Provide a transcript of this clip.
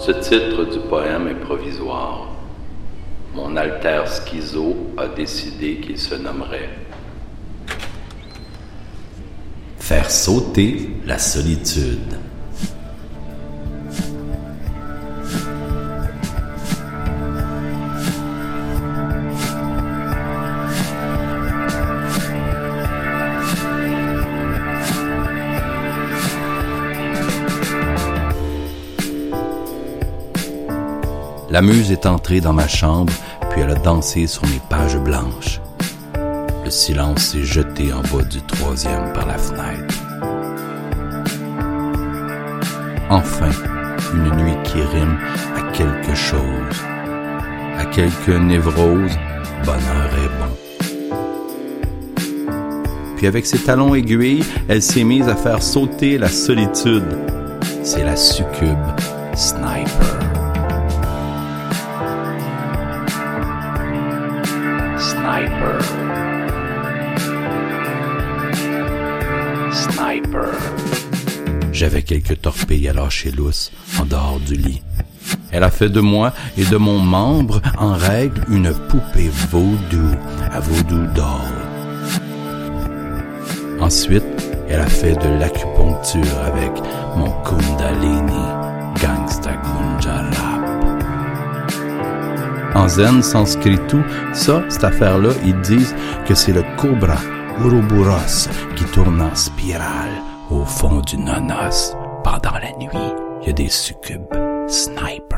Ce titre du poème est provisoire. Mon alter schizo a décidé qu'il se nommerait Faire sauter la solitude. La muse est entrée dans ma chambre, puis elle a dansé sur mes pages blanches. Le silence s'est jeté en bas du troisième par la fenêtre. Enfin, une nuit qui rime à quelque chose, à quelque névrose, bonheur est bon. Puis avec ses talons aiguilles, elle s'est mise à faire sauter la solitude. C'est la succube sniper. J'avais quelques torpilles à lâcher lousse en dehors du lit. Elle a fait de moi et de mon membre en règle une poupée vaudou à vaudou doll. Ensuite, elle a fait de l'acupuncture avec mon Kundalini En zen sanskritou, ça, cette affaire-là, ils disent que c'est le cobra Ouroboros qui tourne en spirale au fond du nonos pendant la nuit. Il y a des succubes snipers.